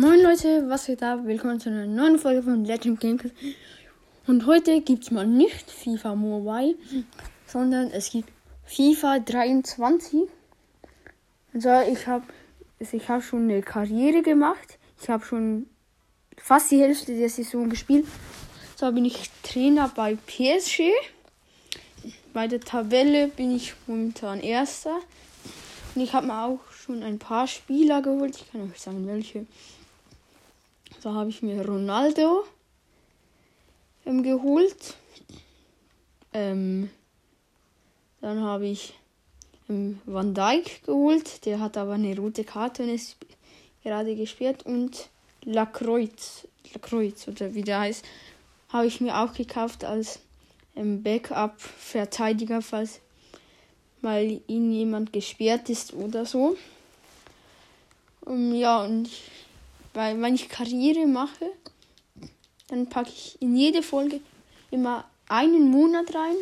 Moin Leute, was geht da? Willkommen zu einer neuen Folge von Legend Gameplay. Und heute gibt es mal nicht FIFA Mobile, sondern es gibt FIFA 23. Also ich habe ich hab schon eine Karriere gemacht. Ich habe schon fast die Hälfte der Saison gespielt. So bin ich Trainer bei PSG. Bei der Tabelle bin ich momentan Erster. Und ich habe mir auch schon ein paar Spieler geholt. Ich kann euch sagen, welche. Da habe ich mir Ronaldo ähm, geholt. Ähm, dann habe ich ähm, Van Dijk geholt. Der hat aber eine rote Karte und ist gerade gesperrt. Und Lacroix, Lacroix oder wie der heißt, habe ich mir auch gekauft als ähm, Backup-Verteidiger, falls mal ihn jemand gesperrt ist oder so. Um, ja, und weil wenn ich Karriere mache, dann packe ich in jede Folge immer einen Monat rein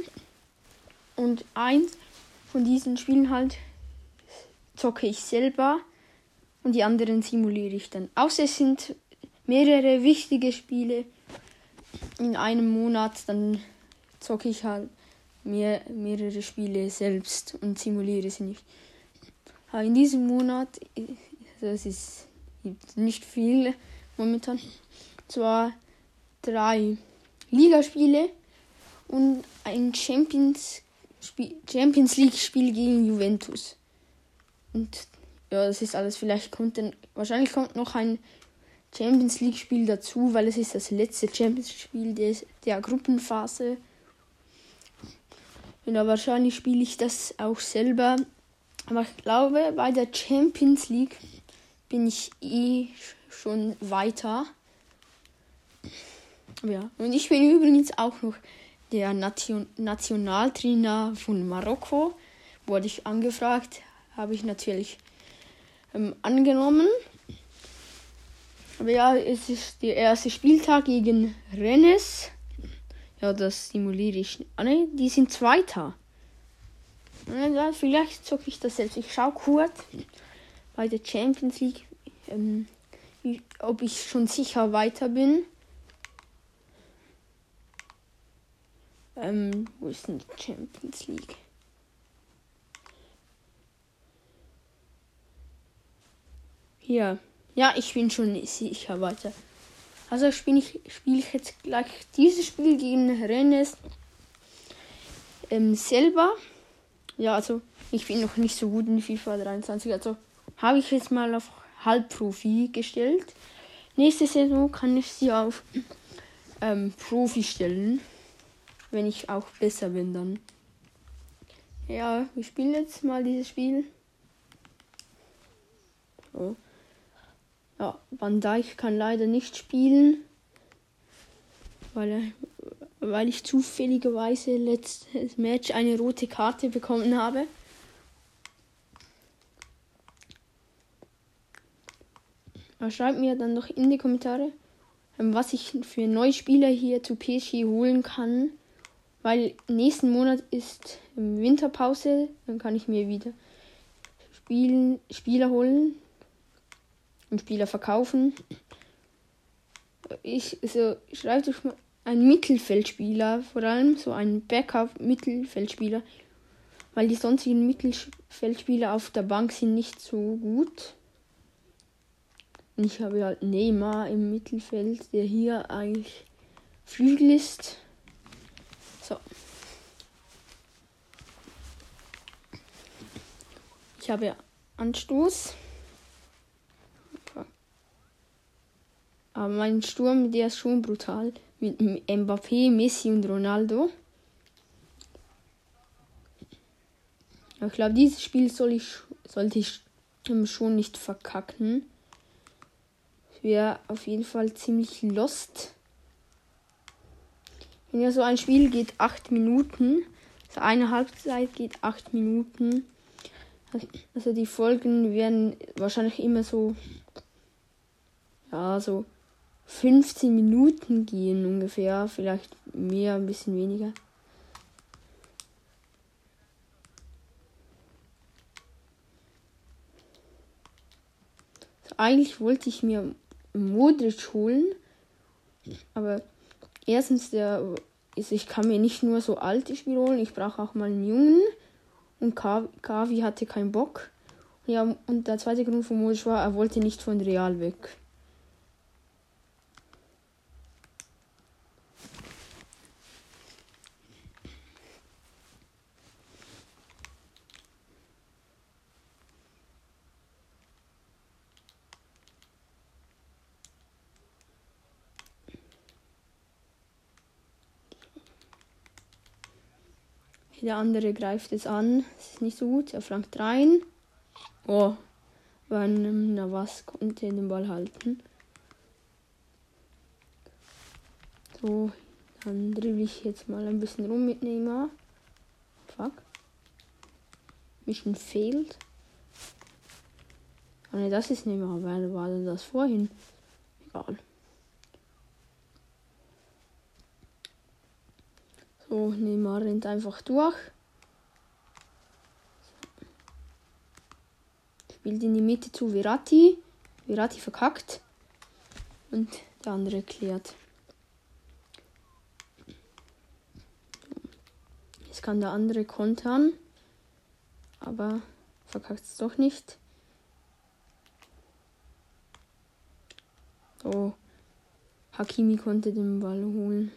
und eins von diesen Spielen halt zocke ich selber und die anderen simuliere ich dann. Außer es sind mehrere wichtige Spiele in einem Monat, dann zocke ich halt mehr, mehrere Spiele selbst und simuliere sie nicht. Aber in diesem Monat, also es ist nicht viel momentan. Zwar drei Ligaspiele und ein Champions, Champions League Spiel gegen Juventus. Und ja, das ist alles. Vielleicht kommt dann, wahrscheinlich kommt noch ein Champions League Spiel dazu, weil es ist das letzte Champions Spiel des, der Gruppenphase. Ja, wahrscheinlich spiele ich das auch selber. Aber ich glaube, bei der Champions League bin ich eh schon weiter. Ja, und ich bin übrigens auch noch der Nation Nationaltrainer von Marokko. Wurde ich angefragt, habe ich natürlich ähm, angenommen. Aber ja, es ist der erste Spieltag gegen Rennes. Ja, das simuliere ich. Ah, ne, die sind Zweiter. Ja, vielleicht zocke ich das selbst. Ich schaue kurz bei der Champions League, ähm, ob ich schon sicher weiter bin. Ähm, wo ist denn die Champions League? Hier. Ja, ich bin schon sicher weiter. Also spiele ich, spiel ich jetzt gleich dieses Spiel gegen Rennes ähm, selber. Ja, also ich bin noch nicht so gut in FIFA 23. Also habe ich jetzt mal auf Halbprofi gestellt. Nächste Saison kann ich sie auf ähm, Profi stellen. Wenn ich auch besser bin dann. Ja, wir spielen jetzt mal dieses Spiel. So. Ja, Van Dijk kann leider nicht spielen. Weil, weil ich zufälligerweise letztes Match eine rote Karte bekommen habe. Schreibt mir dann noch in die Kommentare, ähm, was ich für neue Spieler hier zu PSG holen kann. Weil nächsten Monat ist Winterpause. Dann kann ich mir wieder spielen, Spieler holen und Spieler verkaufen. Ich so, schreibt euch mal ein Mittelfeldspieler, vor allem so ein Backup-Mittelfeldspieler, weil die sonstigen Mittelfeldspieler auf der Bank sind nicht so gut. Und ich habe halt Neymar im Mittelfeld, der hier eigentlich Flügel ist. So. Ich habe Anstoß. Aber mein Sturm, der ist schon brutal. Mit Mbappé, Messi und Ronaldo. Ich glaube, dieses Spiel soll ich, sollte ich schon nicht verkacken wäre auf jeden Fall ziemlich lost. Wenn ja so ein Spiel geht acht Minuten, so eine Halbzeit geht acht Minuten. Also die Folgen werden wahrscheinlich immer so, ja, so 15 Minuten gehen ungefähr, vielleicht mehr, ein bisschen weniger. eigentlich wollte ich mir Modric holen. Aber erstens, der ist, ich kann mir nicht nur so alte Spieler holen, ich brauche auch mal einen Jungen. Und Kavi hatte keinen Bock. Ja, und der zweite Grund von Modric war, er wollte nicht von Real weg. Der andere greift es an. Das ist nicht so gut. Er flankt rein. Oh, Van Navas konnte den Ball halten. So, dann dribbel ich jetzt mal ein bisschen rum mit Neymar. Fuck. Mission fehlt. Oh ne, das ist Neymar. Wer war denn das vorhin? Egal. So, Neymar rennt einfach durch. Spielt in die Mitte zu Verratti. Verratti verkackt. Und der andere klärt. Jetzt kann der andere kontern. Aber verkackt es doch nicht. So. Hakimi konnte den Ball holen.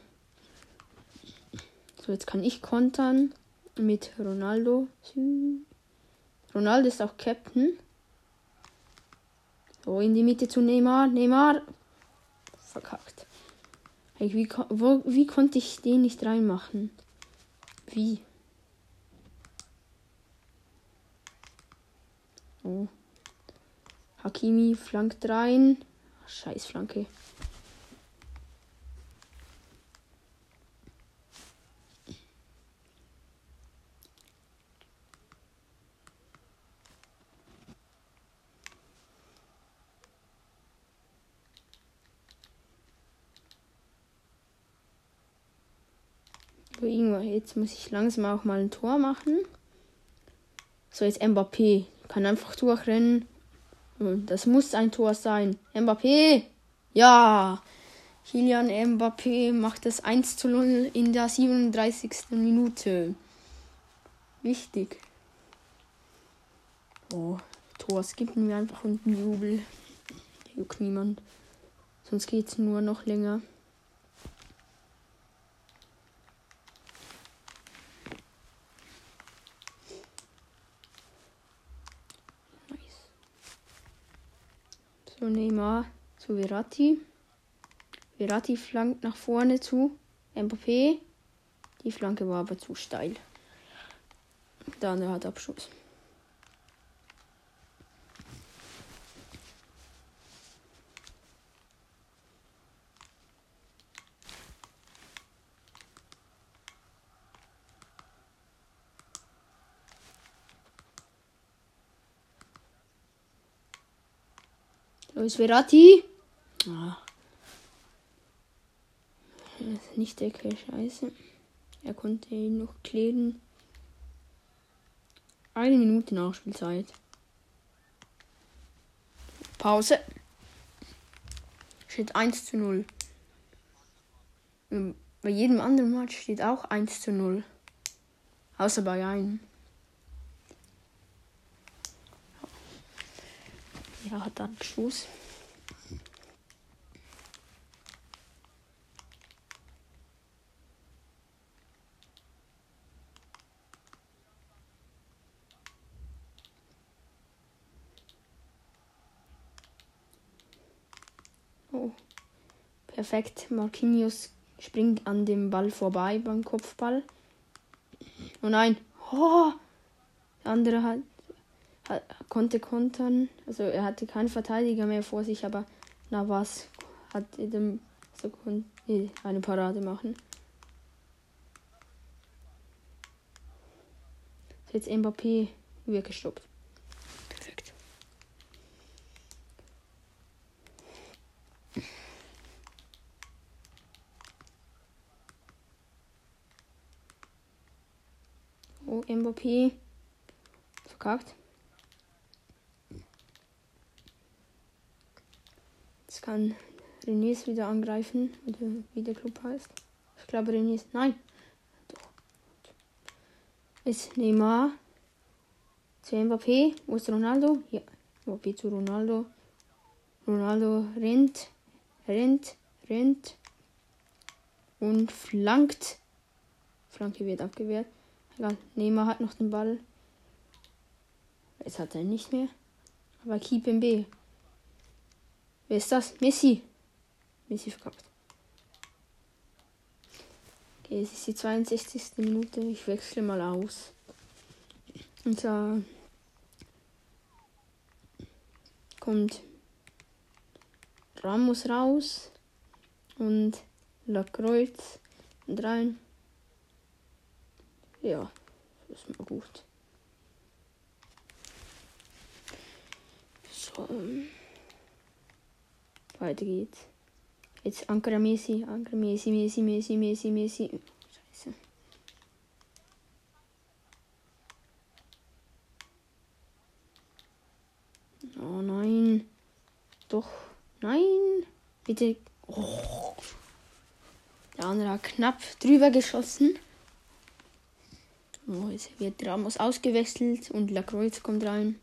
So, jetzt kann ich kontern mit Ronaldo. Ronaldo ist auch Captain. So, in die Mitte zu Neymar. Neymar. Verkackt. Wie, wo, wie konnte ich den nicht reinmachen? Wie? Oh. Hakimi flankt rein. Scheiß Flanke. Jetzt muss ich langsam auch mal ein Tor machen. So, jetzt Mbappé. Kann einfach durchrennen. Das muss ein Tor sein. Mbappé! Ja! Kilian Mbappé macht das 1 zu 0 in der 37. Minute. Wichtig. Oh, Tor skippen wir einfach unten Jubel. Juckt niemand. Sonst geht es nur noch länger. So, Neymar zu Verratti. Verratti flankt nach vorne zu Mbappé. Die Flanke war aber zu steil. Andere hat Abschuss. Ist Verratti. Ah. Nicht der Scheiße. Er konnte ihn noch klären. Eine Minute Nachspielzeit. Pause. Steht 1 zu 0. Bei jedem anderen Match steht auch 1 zu 0. Außer bei einem. Ja, dann Schluss. Oh. Perfekt. Marquinhos springt an dem Ball vorbei beim Kopfball. Oh nein. Oh. Der andere hat konnte kontern. Also er hatte keinen Verteidiger mehr vor sich, aber Navas hat dem so eine Parade machen. Jetzt Mbappé wird gestoppt. Perfekt. Oh, Mbappé. Verkackt. Kann René wieder angreifen, wie der Club heißt. Ich glaube René ist. Nein. Doch. Ist Neymar. Zu Mbappé. Wo ist Ronaldo? Ja. Mbappé zu Ronaldo. Ronaldo rennt. Rennt. Rennt. Und flankt. Flanke wird abgewehrt. Egal. Neymar hat noch den Ball. Jetzt hat er nicht mehr. Aber Keep im B. Wer ist das? Messi. Messi verkackt. Okay, es ist die 62. Minute. Ich wechsle mal aus. Und da kommt Ramos raus und Lacroix und rein. Ja, das ist mal gut. So. Weiter geht's. Jetzt Ankara Messi, Ankara Messi, Messi, Messi, Messi, Messi. Scheiße. Oh nein. Doch. Nein. Bitte. Oh. Der andere hat knapp drüber geschossen. Oh, jetzt wird Ramos ausgewechselt und Lacroix kommt rein.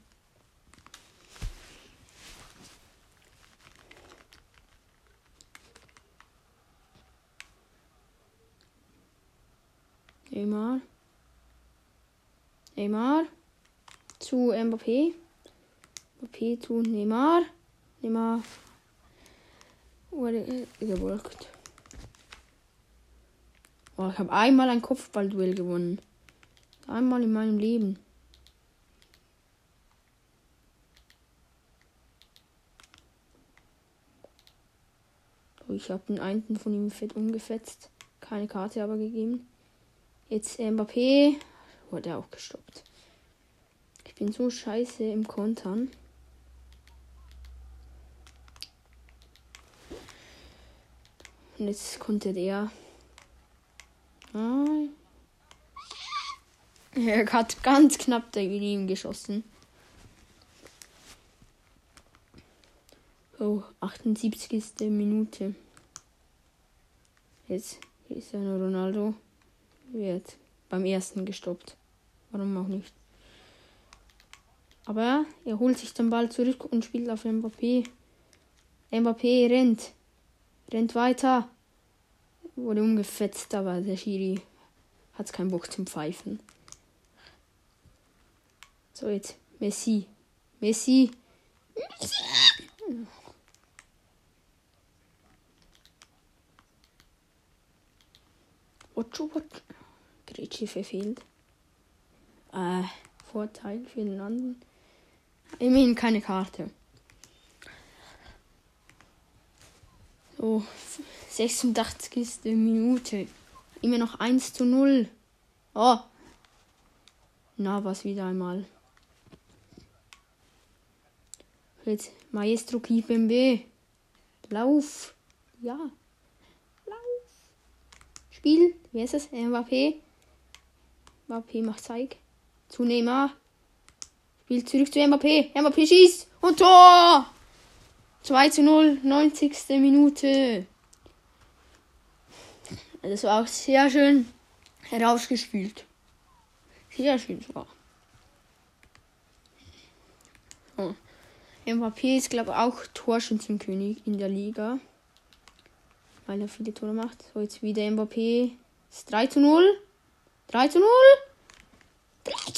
Neymar. Neymar. Zu Mbappé. Mbappé zu Neymar. Neymar. Wurde gewolkt. Oh, ich habe einmal ein Kopfballduell gewonnen. Einmal in meinem Leben. Oh, ich habe den einen von ihm fett umgefetzt. Keine Karte aber gegeben. Jetzt Mbappé. Wurde auch gestoppt. Ich bin so scheiße im Kontern. Und jetzt konnte der. Ah. Er hat ganz knapp dagegen geschossen. Oh, 78. Minute. Jetzt ist ja nur Ronaldo wird beim ersten gestoppt. Warum auch nicht? Aber er holt sich den Ball zurück und spielt auf Mbappé. Mbappé rennt. Rennt weiter. Wurde umgefetzt, aber der Schiri hat keinen Bock zum Pfeifen. So, jetzt Messi. Messi. Ocho, Ocho. Grätsche verfehlt. Äh, Vorteil für den anderen. Immerhin keine Karte. So, 86. Minute. Immer noch 1 zu 0. Oh. Na, was wieder einmal. Jetzt Maestro Kipembe. Lauf. Ja. Lauf. Spiel. Wer ist das? Mbappé. Mbappé macht Zeig. Zu Neymar. Zurück zu Mbappé. Mbappé schießt. Und Tor! 2 zu 0, 90. Minute. Das war auch sehr schön herausgespielt. Sehr schön sogar. Oh. Ist, glaube ich, auch Torschützenkönig in der Liga. Weil er viele Tore macht. So, jetzt wieder Mbappé. ist 3 zu 0. 3 zu 0. 3 zu 0.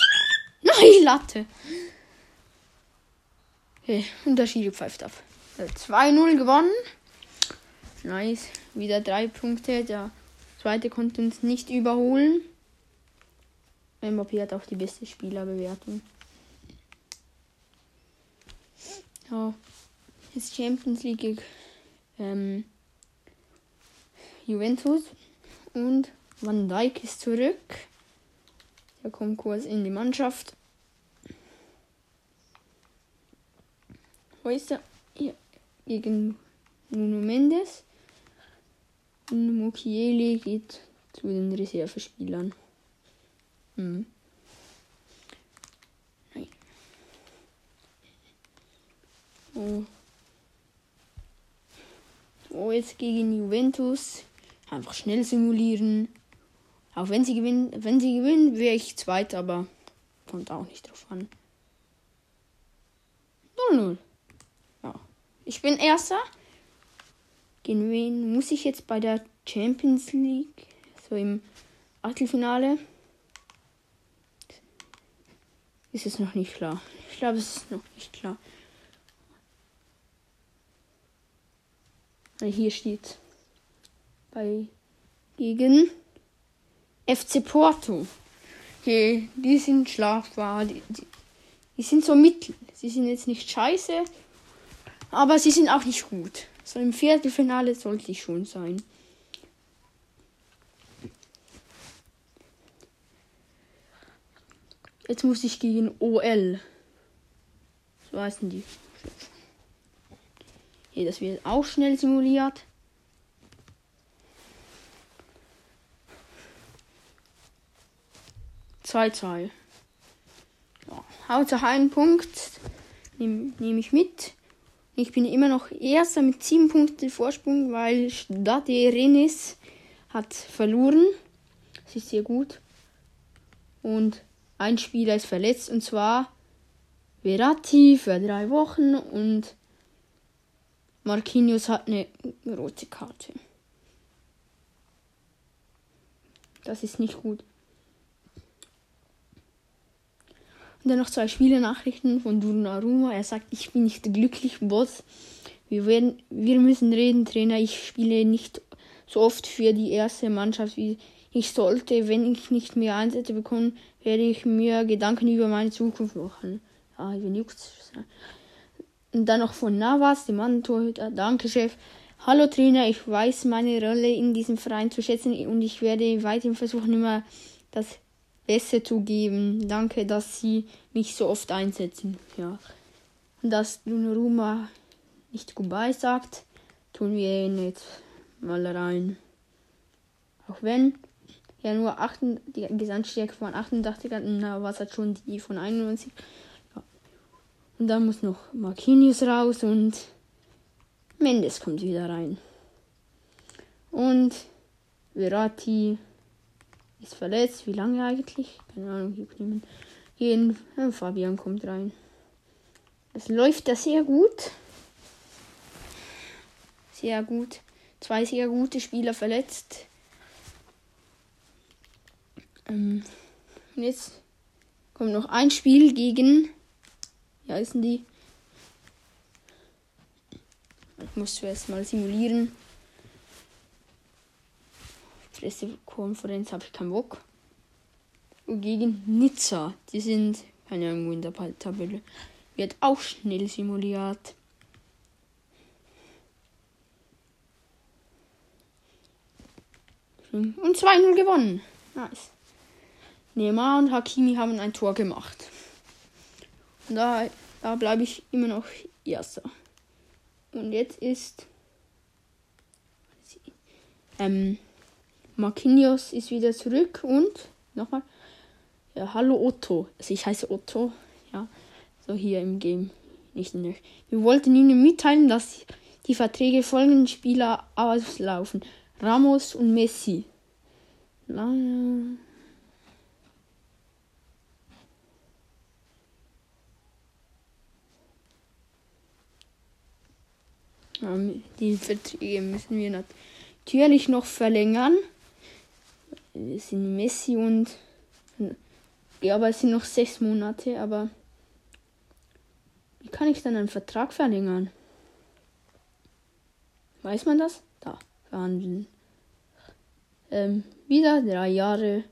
Nein, Latte. Okay, und der Schiri pfeift ab. 2-0 gewonnen. Nice. Wieder drei Punkte. Der zweite konnte uns nicht überholen. Mbappé hat auch die beste Spielerbewertung. Ja. Jetzt Champions League ähm, Juventus und Van Dijk ist zurück. Der kommt kurz in die Mannschaft. Wo ist er? Hier. Gegen Nuno Mendes. Und Mukiele geht zu den Reservespielern. Hm. Oh. Oh, jetzt gegen Juventus. Einfach schnell simulieren. Auch wenn sie gewinnen, wenn sie gewinnen, wäre ich Zweiter, aber kommt auch nicht drauf an. 0-0. Ja. Ich bin Erster. Gegen wen muss ich jetzt bei der Champions League? So im Achtelfinale. Ist es noch nicht klar. Ich glaube, es ist noch nicht klar. Hier steht bei gegen FC Porto. Die, die sind schlafbar. Die, die, die sind so mittel. Sie sind jetzt nicht scheiße, aber sie sind auch nicht gut. So im Viertelfinale sollte ich schon sein. Jetzt muss ich gegen OL. So heißen die. Hier, das wird auch schnell simuliert. Zwei, zwei. Ja, Hauptsache einen Punkt nehme nehm ich mit. Ich bin immer noch erster mit sieben Punkten Vorsprung, weil Stade Rennes hat verloren. Das ist sehr gut. Und ein Spieler ist verletzt und zwar Verratti für drei Wochen und Marquinhos hat eine rote Karte. Das ist nicht gut. Und dann noch zwei Spielenachrichten von Donnarumma. Er sagt, ich bin nicht glücklich, Boss. Wir, werden, wir müssen reden, Trainer. Ich spiele nicht so oft für die erste Mannschaft, wie ich sollte. Wenn ich nicht mehr Einsätze bekomme, werde ich mir Gedanken über meine Zukunft machen. Ja, ich bin juckt's. Und dann noch von Navas, dem Mann Torhüter. Danke, Chef. Hallo Trainer, ich weiß meine Rolle in diesem Verein zu schätzen und ich werde weiterhin versuchen, immer das Beste zu geben. Danke, dass Sie mich so oft einsetzen. Ja. Und dass Donnarumma nicht Goodbye sagt, tun wir ihn jetzt mal rein. Auch wenn ja nur 8, die Gesamtstärke von 88 hat, na, was hat schon die von 91. Ja. Und dann muss noch Marquinhos raus und Mendes kommt wieder rein. Und Verratti ist verletzt. Wie lange eigentlich? Keine Ahnung. Hier Jeden, ja, Fabian kommt rein. Es läuft da sehr gut. Sehr gut. Zwei sehr gute Spieler verletzt. Ähm, und jetzt kommt noch ein Spiel gegen. Wie heißen die? Ich muss zuerst mal simulieren. Pressekonferenz habe ich keinen Bock. Und gegen Nizza. Die sind, keine Ahnung, in der Tabelle. Wird auch schnell simuliert. Und 2-0 gewonnen. Nice. Neymar und Hakimi haben ein Tor gemacht. Und da, da bleibe ich immer noch Erster. Und jetzt ist. Ähm, Marquinhos ist wieder zurück und nochmal. Ja, hallo Otto. Also ich heiße Otto. Ja, so hier im Game. Nicht in. Wir wollten Ihnen mitteilen, dass die Verträge folgenden Spieler auslaufen. Ramos und Messi. Ja. Die Verträge müssen wir natürlich noch verlängern. Es sind Messi und. Ja, aber es sind noch sechs Monate, aber. Wie kann ich dann einen Vertrag verlängern? Weiß man das? Da, verhandeln. Ähm, wieder drei Jahre.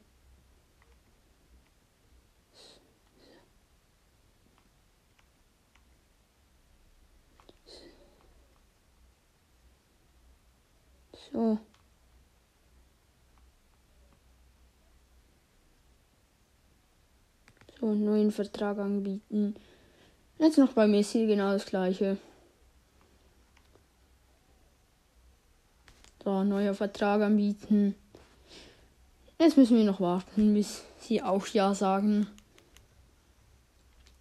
So. So, einen neuen Vertrag anbieten. Jetzt noch bei Messi genau das gleiche. So, neuer Vertrag anbieten. Jetzt müssen wir noch warten, bis sie auch Ja sagen.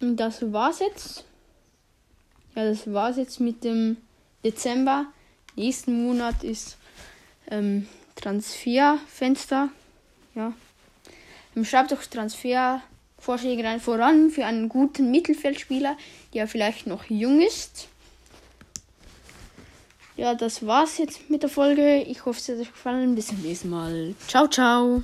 Und das war's jetzt. Ja, das war's jetzt mit dem Dezember. nächsten Monat ist ähm, Transferfenster. Ja. Ähm, schreibt doch Transfervorschläge rein voran für einen guten Mittelfeldspieler, der vielleicht noch jung ist. Ja, das war's jetzt mit der Folge. Ich hoffe, es hat euch gefallen. Bis zum nächsten Mal. Ciao, ciao.